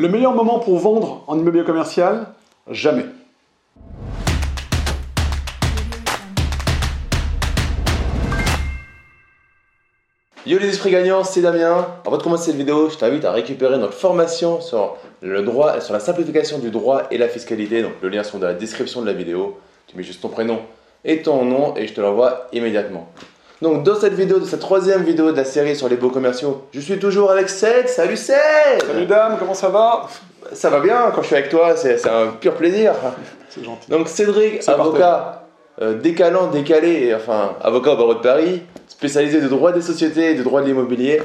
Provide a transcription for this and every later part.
Le meilleur moment pour vendre en immobilier commercial Jamais. Yo les esprits gagnants, c'est Damien. Avant de commencer cette vidéo, je t'invite à récupérer notre formation sur le droit, sur la simplification du droit et la fiscalité. Donc le lien sont dans la description de la vidéo. Tu mets juste ton prénom et ton nom et je te l'envoie immédiatement. Donc dans cette vidéo, de cette troisième vidéo de la série sur les beaux commerciaux, je suis toujours avec Ced. Salut Ced Salut dame, comment ça va? Ça va bien quand je suis avec toi, c'est un pur plaisir. C'est gentil. Donc Cédric, avocat euh, décalant, décalé, et, enfin avocat au barreau de Paris, spécialisé de droit des sociétés et de droit de l'immobilier,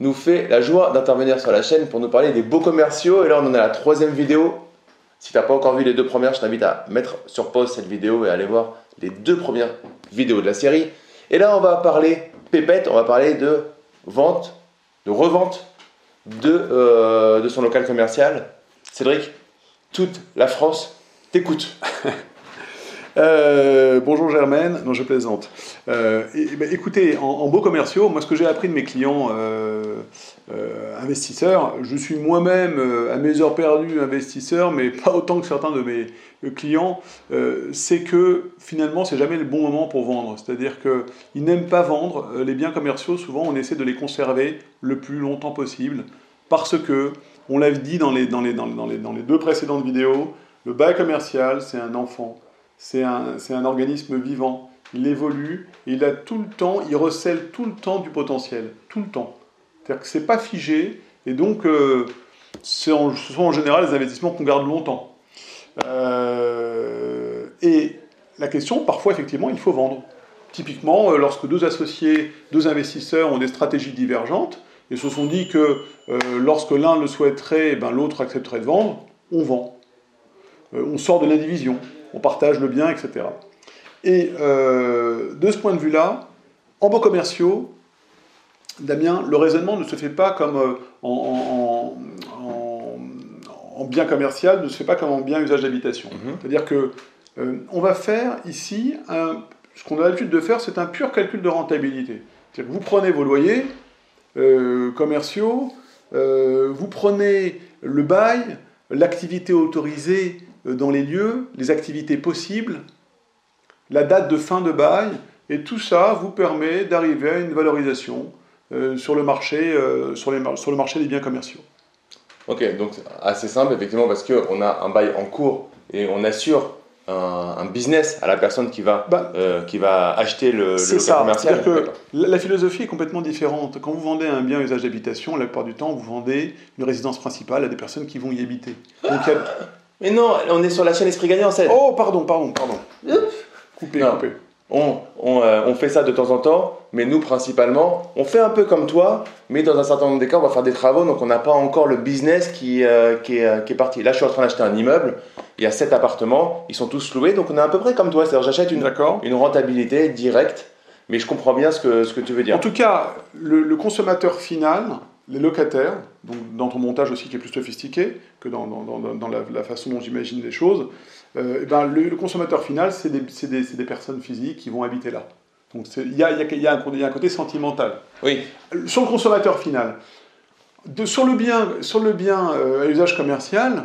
nous fait la joie d'intervenir sur la chaîne pour nous parler des beaux commerciaux. Et là, on en est à la troisième vidéo. Si tu n'as pas encore vu les deux premières, je t'invite à mettre sur pause cette vidéo et à aller voir les deux premières vidéos de la série. Et là, on va parler pépette, on va parler de vente, de revente de, euh, de son local commercial. Cédric, toute la France t'écoute. Euh, bonjour Germaine, non je plaisante. Euh, ben, écoutez, en, beaux commerciaux, moi ce que j'ai appris de mes clients euh, investisseurs, je suis moi-même à mes heures perdues investisseur, mais pas autant que certains de mes clients, c'est que finalement c'est jamais le bon moment pour vendre. C'est-à-dire qu'ils n'aiment pas vendre les biens commerciaux, souvent on essaie de les conserver le plus longtemps possible, parce que, on l'a dit dans les- dans les deux précédentes vidéos, le bail commercial c'est un enfant. C'est un, organisme vivant. Il évolue, il a tout le temps, il recèle tout le temps du potentiel, tout le temps. C'est-à-dire que c'est pas figé, et donc euh, ce sont en général des investissements qu'on garde longtemps. Euh, et la question, parfois effectivement, il faut vendre. Typiquement, euh, lorsque deux associés, deux investisseurs ont des stratégies divergentes, et se sont dit que lorsque l'un le souhaiterait, eh ben, l'autre accepterait de vendre, on vend. On sort de l'indivision, on partage le bien, etc. Et euh, de ce point de vue-là, en beaux commerciaux, Damien, le raisonnement ne se fait pas comme euh, en, en- en- en bien commercial, ne se fait pas comme en bien usage d'habitation. Mhm. C'est-à-dire que euh, on va faire ici, un- ce qu'on a l'habitude de faire, c'est un pur calcul de rentabilité. C'est-à-dire que vous prenez vos loyers commerciaux, vous prenez le bail, l'activité autorisée dans les lieux, les activités possibles, la date de fin de bail, et tout ça vous permet d'arriver à une valorisation euh, sur, le marché, euh, sur, les mar- sur le marché des biens commerciaux. Ok, donc assez simple effectivement parce qu'on a un bail en cours et on assure un, un business à la personne qui va, Bah, euh, qui va acheter le, le ça. commercial. C'est-à-dire que la la philosophie est complètement différente. Quand vous vendez un bien à usage d'habitation, la plupart du temps, vous vendez une résidence principale à des personnes qui vont y habiter. Donc, il y a- Mais non, on est sur la chaîne Esprit Gagnant, Ced. Oh, pardon, pardon, pardon. Coupé, Non. coupé. On, on, euh, on fait ça de temps en temps, mais nous principalement, on fait un peu comme toi, mais dans un certain nombre des cas, on va faire des travaux, donc on n'a pas encore le business qui, euh, qui, est, euh, qui est parti. Là, je suis en train d'acheter un immeuble, il y a sept appartements, ils sont tous loués, donc on est à peu près comme toi, c'est-à-dire j'achète une, D'accord. une rentabilité directe, mais je comprends bien ce que, ce que tu veux dire. En tout cas, le, le consommateur final, les locataires, donc dans ton montage aussi qui est plus sophistiqué que dans, dans- dans- la, la façon dont j'imagine les choses, euh, eh ben, le, le consommateur final, c'est des, des- c'est des personnes physiques qui vont habiter là. Donc il y y y y a un côté sentimental. Oui, Sur le consommateur final, de- sur le bien, sur le bien euh, à usage commercial,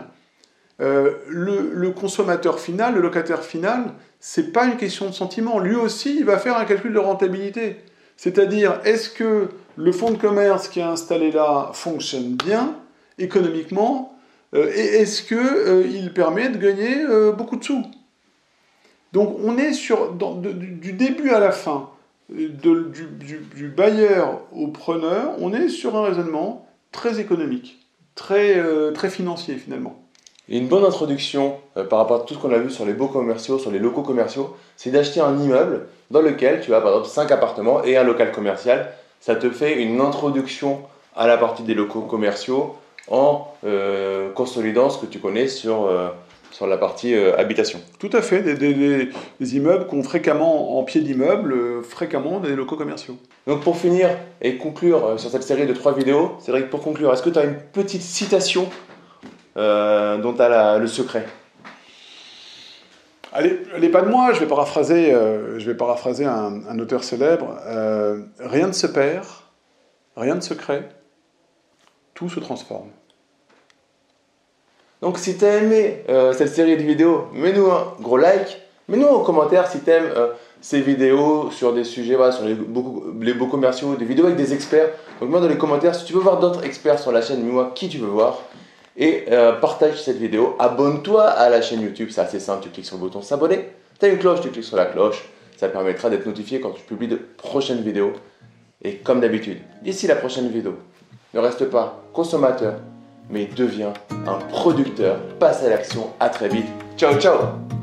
euh, le, le consommateur final, le locataire final, c'est pas une question de sentiment. Lui aussi, il va faire un calcul de rentabilité. C'est-à-dire, est-ce que le fonds de commerce qui est installé là fonctionne bien économiquement euh, et est-ce qu'il permet de gagner euh, beaucoup de sous? Donc on est sur, du, début à la fin, euh, du, bailleur au preneur, on est sur un raisonnement très économique, très, euh, très financier finalement. Et une bonne introduction euh, par rapport à tout ce qu'on a vu sur les beaux commerciaux, sur les locaux commerciaux, c'est d'acheter un immeuble dans lequel tu as par exemple 5 appartements et un local commercial. Ça te fait une introduction à la partie des locaux commerciaux en euh, consolidant ce que tu connais sur, euh, sur la partie euh, habitation. Tout à fait, des, des- des- immeubles qu'on fréquemment en pied d'immeuble, fréquemment des locaux commerciaux. Donc pour finir et conclure sur cette série de trois vidéos, Cédric, pour conclure, est-ce que tu as une petite citation dont tu as le secret? Elle n'est pas de moi, je vais paraphraser, euh, je vais paraphraser un, auteur célèbre. Euh, rien ne se perd, rien ne se crée, tout se transforme. Donc si tu as aimé euh, cette série de vidéos, mets-nous un gros like, mets-nous en commentaire si tu aimes euh, ces vidéos sur des sujets, voilà, sur les beaux, les beaux commerciaux, des vidéos avec des experts. Donc mets dans les commentaires si tu veux voir d'autres experts sur la chaîne, mets-moi qui tu veux voir. Et euh, partage cette vidéo, abonne-toi à la chaîne YouTube, c'est assez simple, tu cliques sur le bouton s'abonner. Tu as une cloche, tu cliques sur la cloche, ça permettra d'être notifié quand tu publies de prochaines vidéos. Et comme d'habitude, d'ici la prochaine vidéo, ne reste pas consommateur, mais deviens un producteur. Passe à l'action, à très vite. Ciao ciao